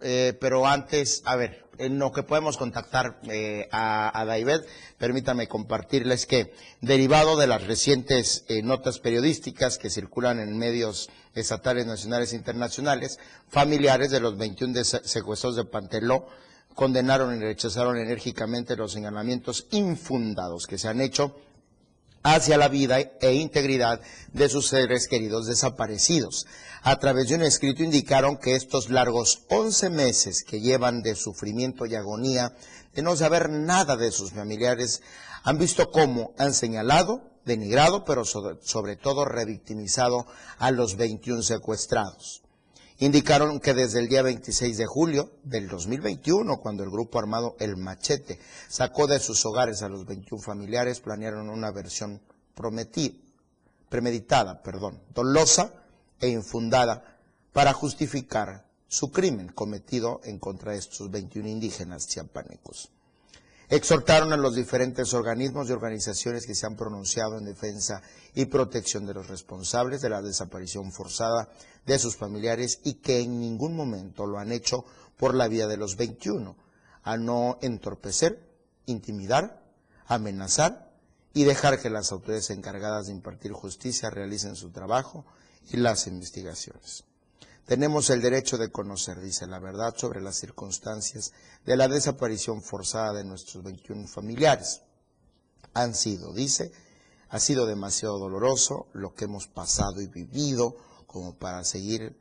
A: Eh, pero antes, a ver, en lo que podemos contactar eh, a, a David, permítame compartirles que, derivado de las recientes eh, notas periodísticas que circulan en medios estatales, nacionales e internacionales, familiares de los 21 de secuestros de Panteló condenaron y rechazaron enérgicamente los señalamientos infundados que se han hecho hacia la vida e integridad de sus seres queridos desaparecidos. A través de un escrito indicaron que estos largos 11 meses que llevan de sufrimiento y agonía, de no saber nada de sus familiares, han visto cómo han señalado, denigrado, pero sobre, todo revictimizado a los 21 secuestrados. Indicaron que desde el día 26 de julio del 2021, cuando el grupo armado El Machete sacó de sus hogares a los 21 familiares, planearon una versión prometida, premeditada, perdón, dolosa e infundada para justificar su crimen cometido en contra de estos 21 indígenas chiapanecos. Exhortaron a los diferentes organismos y organizaciones que se han pronunciado en defensa y protección de los responsables de la desaparición forzada de sus familiares y que en ningún momento lo han hecho por la vía de los 21, a no entorpecer, intimidar, amenazar y dejar que las autoridades encargadas de impartir justicia realicen su trabajo y las investigaciones. Tenemos el derecho de conocer, dice la verdad, sobre las circunstancias de la desaparición forzada de nuestros 21 familiares. Han sido, dice, ha sido demasiado doloroso lo que hemos pasado y vivido como para seguir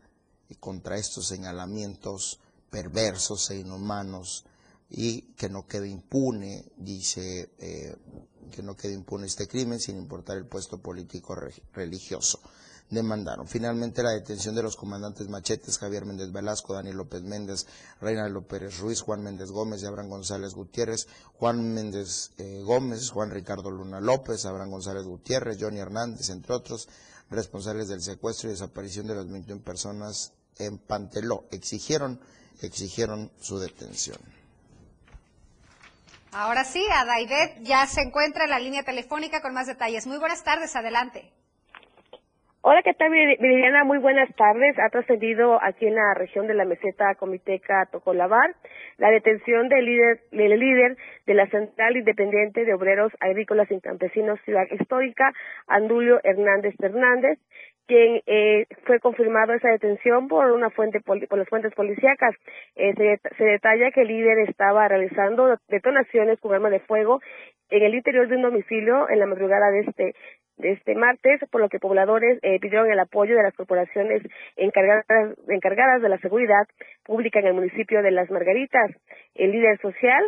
A: contra estos señalamientos perversos e inhumanos y que no quede impune, dice, eh, que no quede impune este crimen sin importar el puesto político religioso demandaron. Finalmente, la detención de los comandantes Machetes, Javier Méndez Velasco, Daniel López Méndez, Reina López Ruiz, Juan Méndez Gómez y Abraham González Gutiérrez, Juan Méndez eh, Gómez, Juan Ricardo Luna López, Abraham González Gutiérrez, Johnny Hernández, entre otros, responsables del secuestro y desaparición de las 21 personas en Panteló. Exigieron, exigieron su detención.
C: Ahora sí, Adaidet ya se encuentra en la línea telefónica con más detalles. Muy buenas tardes, adelante.
R: Hola, ¿qué tal, Viviana? Muy buenas tardes. Ha procedido aquí en la región de la meseta Comiteca Tocolabar la detención del líder, del líder de la Central Independiente de Obreros Agrícolas y Campesinos Ciudad Histórica, Andulio Hernández Fernández, quien eh, fue confirmado esa detención por una fuente por las fuentes policíacas. Eh, se, se, detalla que el líder estaba realizando detonaciones con arma de fuego en el interior de un domicilio en la madrugada de este de este martes, por lo que pobladores eh, pidieron el apoyo de las corporaciones encargadas, encargadas de la seguridad pública en el municipio de Las Margaritas. El líder social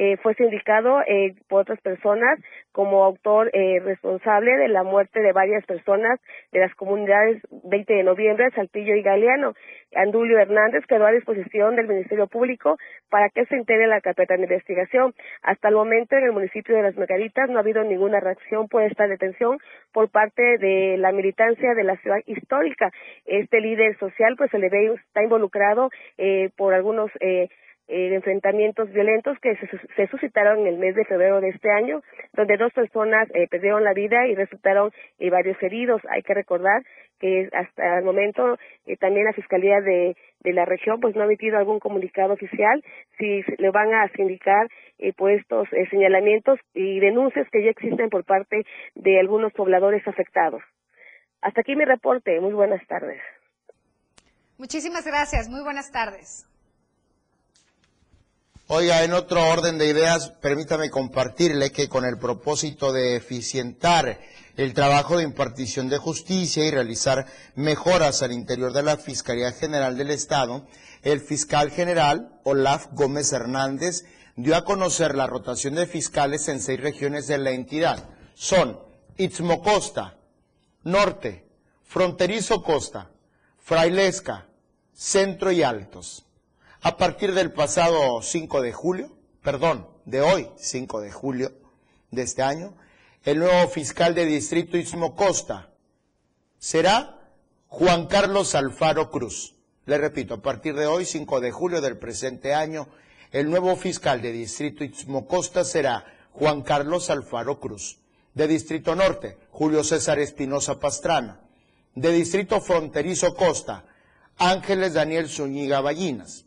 R: eh, fue sindicado eh, por otras personas como autor eh, responsable de la muerte de varias personas de las comunidades 20 de noviembre, Saltillo y Galeano. Andulio Hernández quedó a disposición del Ministerio Público para que se integre la carpeta de investigación. Hasta el momento en el municipio de Las Margaritas no ha habido ninguna reacción por esta detención por parte de la militancia de la ciudad histórica. Este líder social pues se le ve está involucrado eh, por algunos eh, eh, enfrentamientos violentos que se, suscitaron en el mes de febrero de este año, donde dos personas eh, perdieron la vida y resultaron eh, varios heridos. Hay que recordar que hasta el momento eh, también la Fiscalía de, de, la región pues no ha emitido algún comunicado oficial si le van a sindicar pues estos señalamientos y denuncias que ya existen por parte de algunos pobladores afectados. Hasta aquí mi reporte. Muy buenas tardes.
C: Muchísimas gracias. Muy buenas tardes.
A: Oiga, en otro orden de ideas, permítame compartirle que con el propósito de eficientar el trabajo de impartición de justicia y realizar mejoras al interior de la Fiscalía General del Estado, el fiscal general Olaf Gómez Hernández dio a conocer la rotación de fiscales en seis regiones de la entidad. Son Itzmocosta, Norte, Fronterizo Costa, Frailesca, Centro y Altos. A partir del pasado 5 de julio, perdón, de hoy 5 de julio de este año, el nuevo fiscal de distrito Istmo Costa será Juan Carlos Alfaro Cruz. Le repito, a partir de hoy, 5 de julio del presente año, el nuevo fiscal de distrito Istmo Costa será Juan Carlos Alfaro Cruz. De Distrito Norte, Julio César Espinosa Pastrana. De Distrito Fronterizo Costa, Ángeles Daniel Zúñiga Ballinas.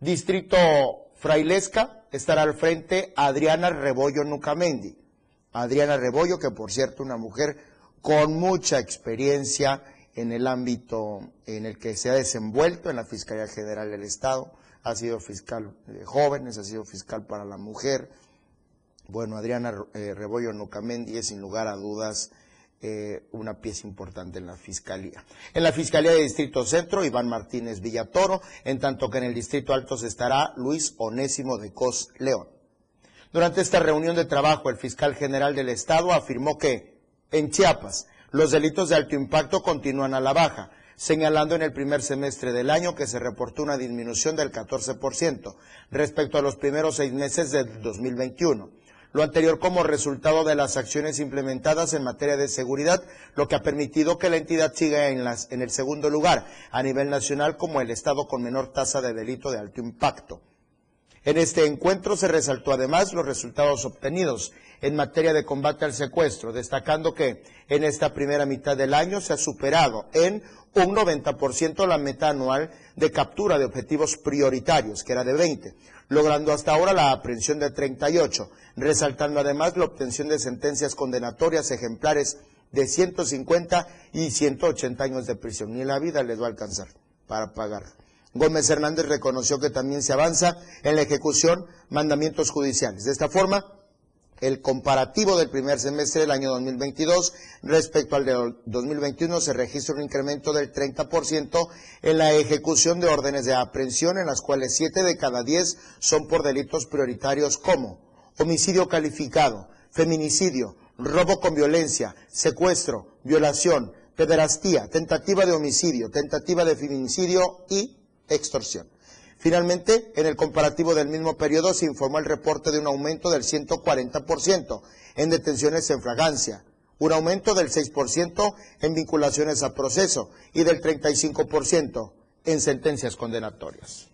A: Distrito Frailesca estará al frente Adriana Rebollo Nucamendi. Adriana Rebollo, que por cierto una mujer con mucha experiencia en el ámbito en el que se ha desenvuelto en la Fiscalía General del Estado, ha sido fiscal de jóvenes, ha sido fiscal para la mujer. Bueno, Adriana eh, Rebollo Nucamendi es sin lugar a dudas eh, una pieza importante en la Fiscalía. En la Fiscalía de Distrito Centro, Iván Martínez Villatoro, en tanto que en el Distrito Altos estará Luis Onésimo de Cos León. Durante esta reunión de trabajo, el fiscal general del Estado afirmó que en Chiapas los delitos de alto impacto continúan a la baja, señalando en el primer semestre del año que se reportó una disminución del 14% respecto a los primeros seis meses del 2021 lo anterior como resultado de las acciones implementadas en materia de seguridad, lo que ha permitido que la entidad siga en, en el segundo lugar a nivel nacional como el estado con menor tasa de delito de alto impacto. En este encuentro se resaltó además los resultados obtenidos en materia de combate al secuestro, destacando que en esta primera mitad del año se ha superado en un 90% la meta anual de captura de objetivos prioritarios, que era de 20, logrando hasta ahora la aprehensión de 38, resaltando además la obtención de sentencias condenatorias ejemplares de 150 y 180 años de prisión. Ni la vida les va a alcanzar para pagar. Gómez Hernández reconoció que también se avanza en la ejecución mandamientos judiciales. De esta forma, el comparativo del primer semestre del año 2022 respecto al de 2021 se registra un incremento del 30% en la ejecución de órdenes de aprehensión, en las cuales 7 de cada 10 son por delitos prioritarios como homicidio calificado, feminicidio, robo con violencia, secuestro, violación, pederastía, tentativa de homicidio, tentativa de feminicidio y extorsión. Finalmente, en el comparativo del mismo periodo se informó el reporte de un aumento del 140% en detenciones en fragancia, un aumento del 6% en vinculaciones a proceso y del 35% en sentencias condenatorias.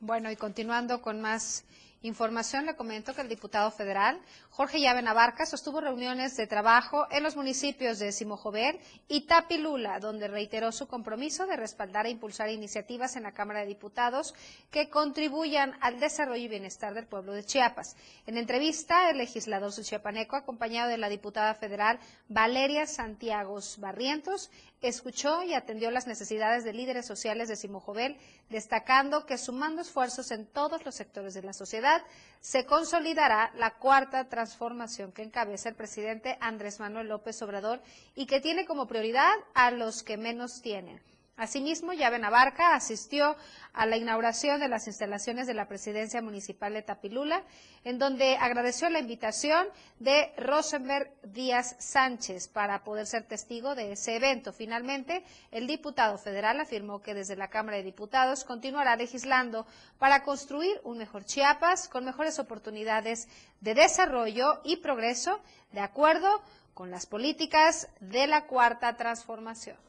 C: Bueno, y continuando con más información, le comento que el diputado federal Jorge Llave Navarca sostuvo reuniones de trabajo en los municipios de Simojover y Tapilula, donde reiteró su compromiso de respaldar e impulsar iniciativas en la Cámara de Diputados que contribuyan al desarrollo y bienestar del pueblo de Chiapas. En entrevista, el legislador chiapaneco, acompañado de la diputada federal Valeria Santiago Barrientos, escuchó y atendió las necesidades de líderes sociales de Simojovel, destacando que sumando esfuerzos en todos los sectores de la sociedad, se consolidará la cuarta transformación que encabeza el presidente Andrés Manuel López Obrador y que tiene como prioridad a los que menos tienen. Asimismo, Llave Navarca asistió a la inauguración de las instalaciones de la Presidencia Municipal de Tapilula, en donde agradeció la invitación de Rosenberg Díaz Sánchez para poder ser testigo de ese evento. Finalmente, el diputado federal afirmó que desde la Cámara de Diputados continuará legislando para construir un mejor Chiapas con mejores oportunidades de desarrollo y progreso de acuerdo con las políticas de la Cuarta Transformación.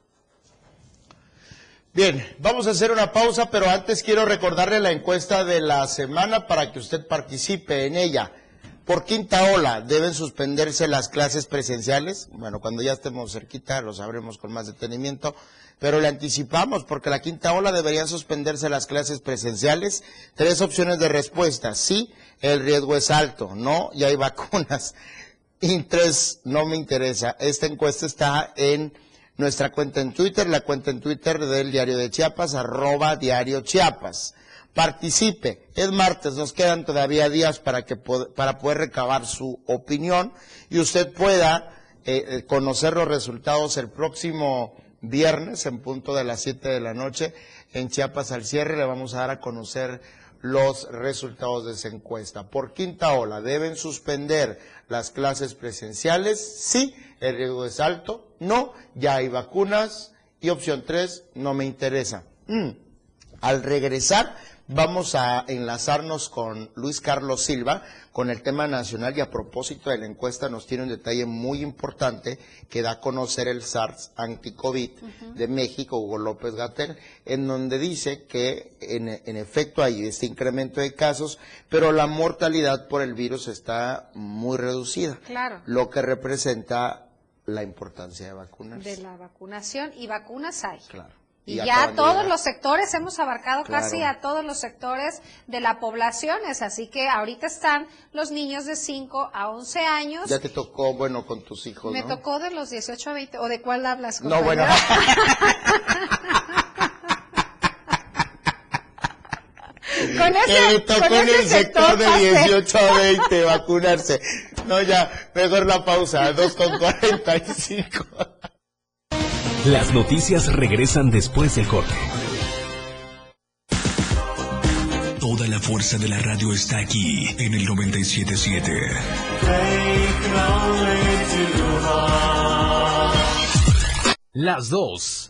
A: Bien, vamos a hacer una pausa, pero antes quiero recordarle la encuesta de la semana para que usted participe en ella. Por quinta ola, ¿deben suspenderse las clases presenciales? Bueno, cuando ya estemos cerquita lo sabremos con más detenimiento, pero le anticipamos porque la quinta ola deberían suspenderse las clases presenciales. Tres opciones de respuesta. Sí, el riesgo es alto. No, ya hay vacunas. Y tres, no me interesa. Esta encuesta está en nuestra cuenta en Twitter, la cuenta en Twitter del Diario de Chiapas, arroba Diario Chiapas. Participe. Es martes, nos quedan todavía días para, que, para poder recabar su opinión y usted pueda eh, eh, conocer los resultados el próximo viernes en punto de las 7 de la noche en Chiapas al cierre. Le vamos a dar a conocer los resultados de esa encuesta. Por quinta ola, ¿deben suspender las clases presenciales? Sí, el riesgo es alto, no, ya hay vacunas y opción tres, no me interesa. Mm. Al regresar vamos a enlazarnos con Luis Carlos Silva con el tema nacional y a propósito de la encuesta nos tiene un detalle muy importante que da a conocer el SARS anti-COVID de México, Hugo López Gatel, en donde dice que en, en efecto hay este incremento de casos, pero la mortalidad por el virus está muy reducida,
C: Claro.
A: lo que representa la importancia de vacunarse.
C: De la vacunación y vacunas hay.
A: Claro.
C: Y, ya
A: de
C: todos los sectores, hemos abarcado
A: Claro.
C: casi a todos los sectores de la población, es así que ahorita están los niños de 5 a 11 años.
A: Ya te tocó, bueno, con tus hijos,
C: Me
A: ¿no?
C: tocó de los 18 a 20, ¿o de cuál hablas?
A: No, bueno.
C: Con
A: que
C: ese-
A: tocó
C: con
A: en
C: ese
A: el sector de
C: pasé.
A: 18 a 20 vacunarse. No, ya, mejor la pausa, 2 con 45.
L: Las noticias regresan después del corte.
M: Toda la fuerza de la radio está aquí en el 977.
L: Las dos.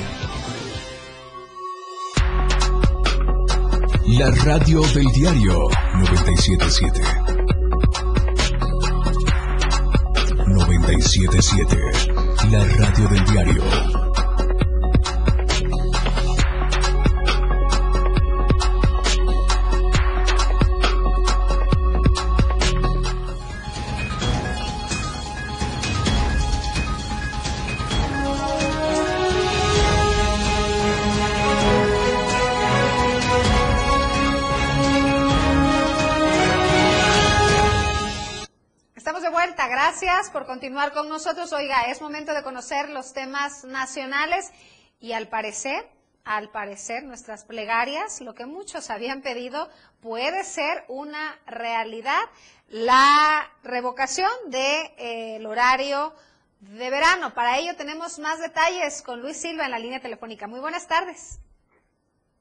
M: La radio del diario 977. 977. La radio del diario.
C: Por continuar con nosotros. Oiga, es momento de conocer los temas nacionales y al parecer, al parecer nuestras plegarias, lo que muchos habían pedido, puede ser una realidad, la revocación del horario de verano. Para ello tenemos más detalles con Luis Silva en la línea telefónica. Muy buenas tardes.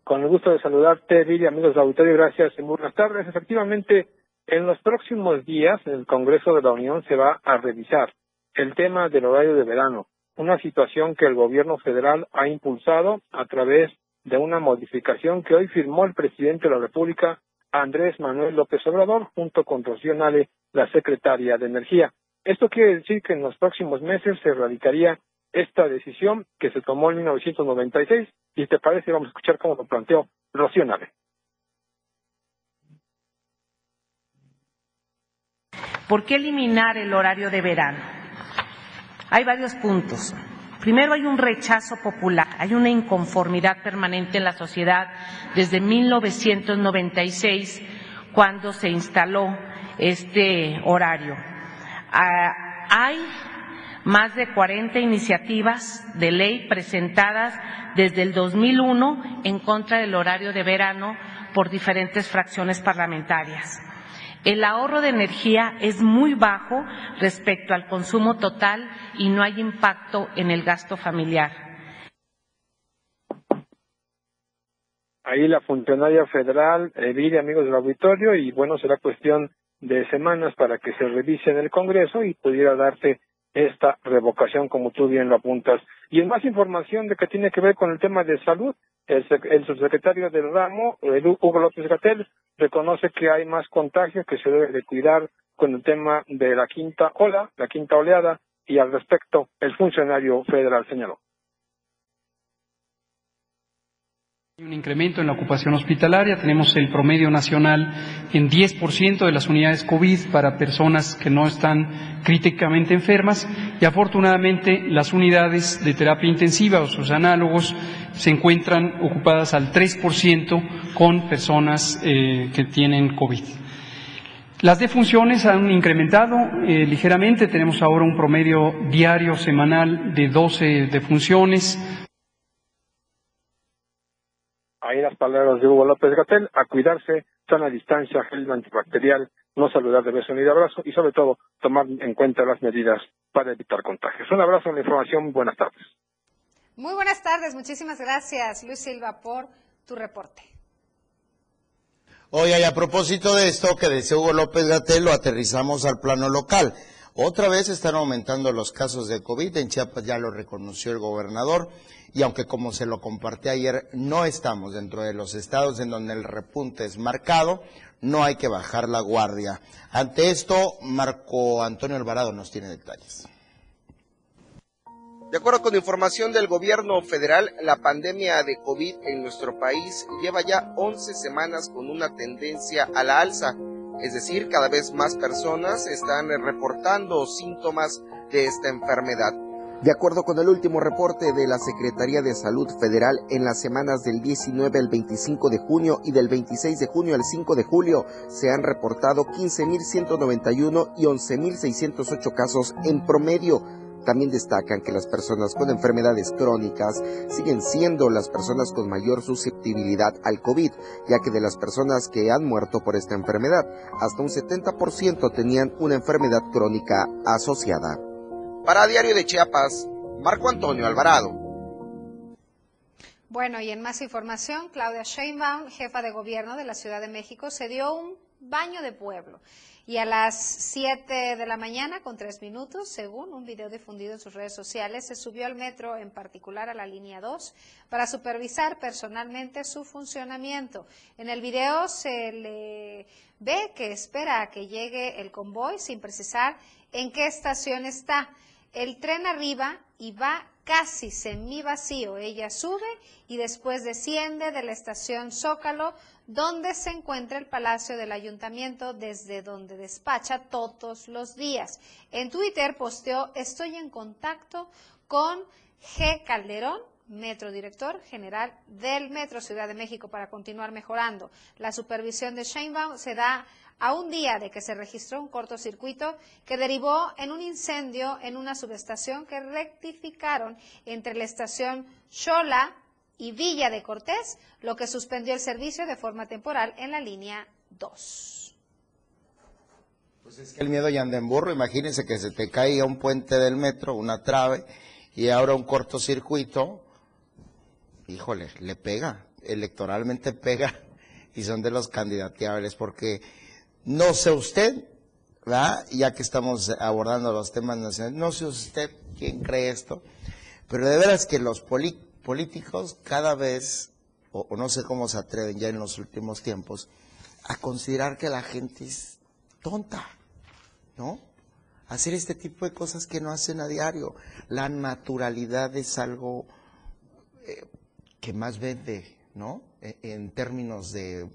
S: Con el gusto de saludarte, Lili, amigos del auditorio, gracias y buenas tardes. Efectivamente, en los próximos días, el Congreso de la Unión se va a revisar el tema del horario de verano, una situación que el gobierno federal ha impulsado a través de una modificación que hoy firmó el presidente de la República, Andrés Manuel López Obrador, junto con Rocío Nale, la secretaria de Energía. Esto quiere decir que en los próximos meses se radicaría esta decisión que se tomó en 1996 y te parece vamos a escuchar cómo lo planteó Rocío Nave.
T: ¿Por qué eliminar el horario de verano? Hay varios puntos. Primero hay un rechazo popular, hay una inconformidad permanente en la sociedad desde 1996 cuando se instaló este horario. Ah, hay más de 40 iniciativas de ley presentadas desde el 2001 en contra del horario de verano por diferentes fracciones parlamentarias. El ahorro de energía es muy bajo respecto al consumo total y no hay impacto en el gasto familiar.
S: Ahí la funcionaria federal eh, amigos del auditorio, y bueno, será cuestión de semanas para que se revise en el Congreso y pudiera darse esta revocación, como tú bien lo apuntas. Y en más información de que tiene que ver con el tema de salud, el, el subsecretario del ramo, Hugo López Gatel, reconoce que hay más contagios que se debe de cuidar con el tema de la quinta ola, la quinta oleada, y al respecto el funcionario federal señaló.
U: Un incremento en la ocupación hospitalaria, tenemos el promedio nacional en 10% de las unidades COVID para personas que no están críticamente enfermas. Y afortunadamente las unidades de terapia intensiva o sus análogos se encuentran ocupadas al 3% con personas eh, que tienen COVID. Las defunciones han incrementado eh, ligeramente, tenemos ahora un promedio diario semanal de 12 defunciones,
S: Ahí las palabras de Hugo López Gatel, a cuidarse, sana distancia, gel antibacterial, no saludar de beso ni de abrazo y sobre todo tomar en cuenta las medidas para evitar contagios. Un abrazo en la información, buenas tardes.
C: Muy buenas tardes, muchísimas gracias Luis Silva por tu reporte.
A: Hoy, a propósito de esto que decía Hugo López Gatel, lo aterrizamos al plano local. Otra vez están aumentando los casos de COVID, en Chiapas ya lo reconoció el gobernador y aunque como se lo compartí ayer, no estamos dentro de los estados en donde el repunte es marcado, no hay que bajar la guardia. Ante esto, Marco Antonio Alvarado nos tiene detalles.
V: De acuerdo con información del gobierno federal, la pandemia de COVID en nuestro país lleva ya 11 semanas con una tendencia a la alza, es decir, cada vez más personas están reportando síntomas de esta enfermedad. De acuerdo con el último reporte de la Secretaría de Salud Federal, en las semanas del 19 al 25 de junio y del 26 de junio al 5 de julio se han reportado 15.191 y 11.608 casos en promedio. También destacan que las personas con enfermedades crónicas siguen siendo las personas con mayor susceptibilidad al COVID, ya que de las personas que han muerto por esta enfermedad, hasta un 70% tenían una enfermedad crónica asociada. Para Diario de Chiapas, Marco Antonio Alvarado.
C: Bueno, y en más información, Claudia Sheinbaum, jefa de gobierno de la Ciudad de México, se dio un baño de pueblo. Y a las 7 de la mañana, con 3 minutos, según un video difundido en sus redes sociales, se subió al metro, en particular a la línea 2, para supervisar personalmente su funcionamiento. En el video se le ve que espera a que llegue el convoy sin precisar en qué estación está. El tren arriba y va casi semivacío. Ella sube y después desciende de la estación Zócalo, donde se encuentra el Palacio del Ayuntamiento, desde donde despacha todos los días. En Twitter posteó, estoy en contacto con G. Calderón, Metro Director General del Metro Ciudad de México, para continuar mejorando. La supervisión de Sheinbaum se da a un día de que se registró un cortocircuito que derivó en un incendio en una subestación que rectificaron entre la estación Xola y Villa de Cortés, lo que suspendió el servicio de forma temporal en la línea 2.
A: Pues es que el miedo ya anda en burro, imagínense que se te caiga un puente del metro, una trave, y ahora un cortocircuito, híjole, le pega, electoralmente pega, y son de los candidateables, porque no sé usted. Ya que estamos abordando los temas nacionales, no sé usted quién cree esto, pero de veras que los políticos cada vez, o, no sé cómo se atreven ya en los últimos tiempos, a considerar que la gente es tonta, ¿no? hacer este tipo de cosas que no hacen a diario. La naturalidad es algo eh, que más vende, ¿no? E- En términos de,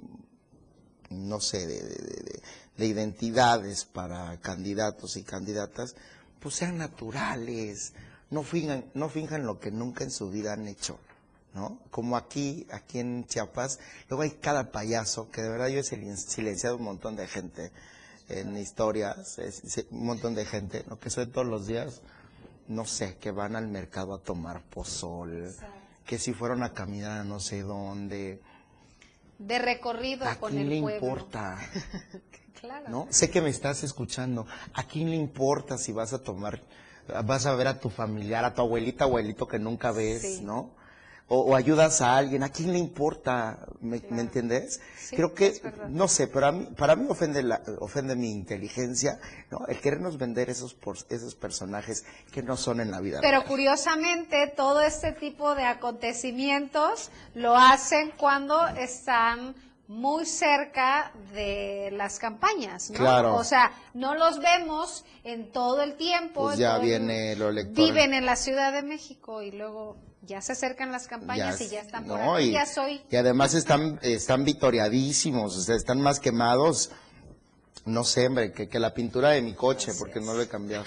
A: no sé, de- de identidades para candidatos y candidatas, pues sean naturales, no finjan, no finjan lo que nunca en su vida han hecho. ¿no? Como aquí, aquí en Chiapas, luego hay cada payaso, que de verdad yo he silen- silenciado un montón de gente en historias, un montón de gente, ¿no? Que soy todos los días, no sé, que van al mercado a tomar pozol, que si fueron a caminar a no sé dónde,
C: De recorrido
A: ¿a
C: con
A: quién le
C: el pueblo.
A: importa?
C: Claro.
A: ¿no? Sé que me estás escuchando. ¿A quién le importa si vas a tomar, vas a ver a tu familiar, a tu abuelita, abuelito que nunca ves,
C: Sí.
A: ¿no? O, o ayudas a alguien, ¿a quién le importa? ¿Me, ¿me entiendes?
C: Sí,
A: Creo que, no sé, pero a mí, para mí ofende, la, ofende mi inteligencia, ¿no? El querernos vender esos, por, esos personajes que no son en la vida.
C: Pero
A: real.
C: curiosamente, todo este tipo de acontecimientos lo hacen cuando están muy cerca de las campañas, ¿no?
A: Claro.
C: O sea, no los vemos en todo el tiempo.
A: Pues ya viene lo electoral.
C: Viven en la Ciudad de México y luego ya se acercan las campañas
A: Ya
C: y ya
A: es-
C: están por
A: no,
C: aquí.
A: y-
C: Ya soy
A: Y además están, están vitoreadísimos, o sea, están más quemados. No sé, hombre, que, que la pintura de mi coche, porque no lo he cambiado.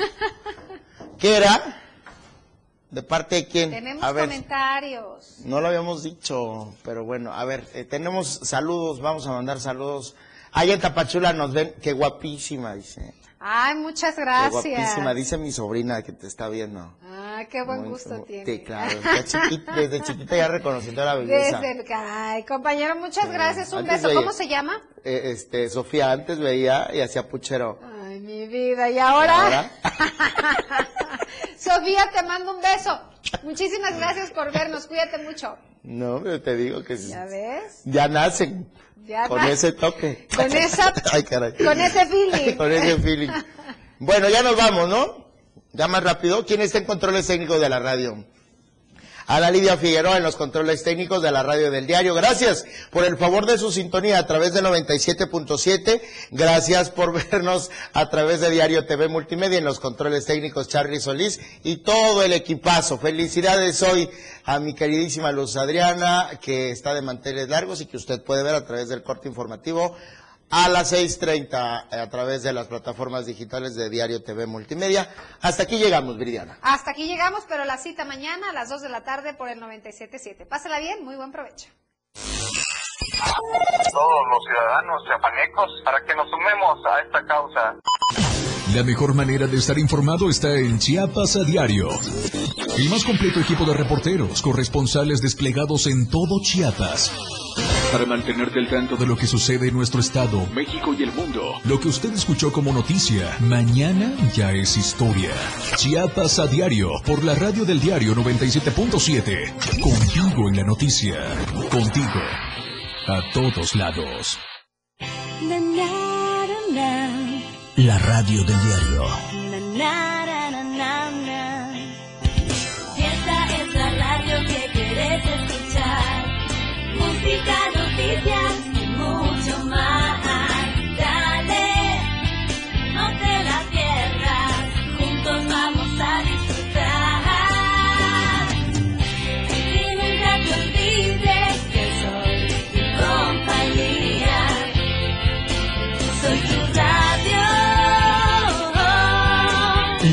A: ¿Qué era? ¿De parte de quién?
C: Tenemos
A: a ver,
C: comentarios.
A: no lo habíamos dicho, pero bueno, a ver, eh, tenemos saludos, vamos a mandar saludos. Allá en Tapachula nos ven, qué guapísima, dice.
C: Ay, muchas
A: Qué
C: gracias.
A: guapísima, dice mi sobrina que te está viendo.
C: Ah, qué buen
A: Muy-
C: gusto tiene.
A: Sí, claro, chiquita- desde chiquita ya reconociendo la belleza.
C: Desde el... Ay, compañero, muchas
A: Sí,
C: gracias. Un beso. ¿Cómo se llama?
A: Eh, este, Sofía antes veía y hacía puchero.
C: Ay, mi vida. ¿Y ahora?
A: Ahora,
C: Sofía, te mando un beso. Muchísimas gracias por vernos. Cuídate mucho.
A: no, pero te digo que sí.
C: ¿Ya ves?
A: Ya nacen
C: Ya
A: con
C: na-
A: ese toque.
C: Con esa-
A: Ay, caray.
C: con ese feeling.
A: con ese feeling. Bueno, ya nos vamos, ¿no? Ya más rápido. ¿Quién está en controles técnicos de la radio? A la Lidia Figueroa en los controles técnicos de la radio del diario. Gracias por el favor de su sintonía a través de 97.7. Gracias por vernos a través de Diario TV Multimedia en los controles técnicos Charlie Solís y todo el equipazo. Felicidades hoy a mi queridísima Luz Adriana, que está de manteles largos y que usted puede ver a través del corte informativo a las 6.30 a través de las plataformas digitales de Diario TV Multimedia. Hasta aquí llegamos, Viridiana.
C: Hasta aquí llegamos, pero la cita mañana a las 2 de la tarde por el 97.7. Pásala bien, muy buen provecho.
W: todos los ciudadanos chiapanecos para que nos sumemos a esta causa.
M: La mejor manera de estar informado está en Chiapas a diario. El más completo equipo de reporteros, corresponsales desplegados en todo Chiapas. Para mantenerte al tanto de lo que sucede en nuestro estado, México y el mundo. Lo que usted escuchó como noticia, mañana ya es historia. Chiapas a diario, por la radio del diario 97.7. Contigo en la noticia. Contigo. A todos lados. La radio del diario.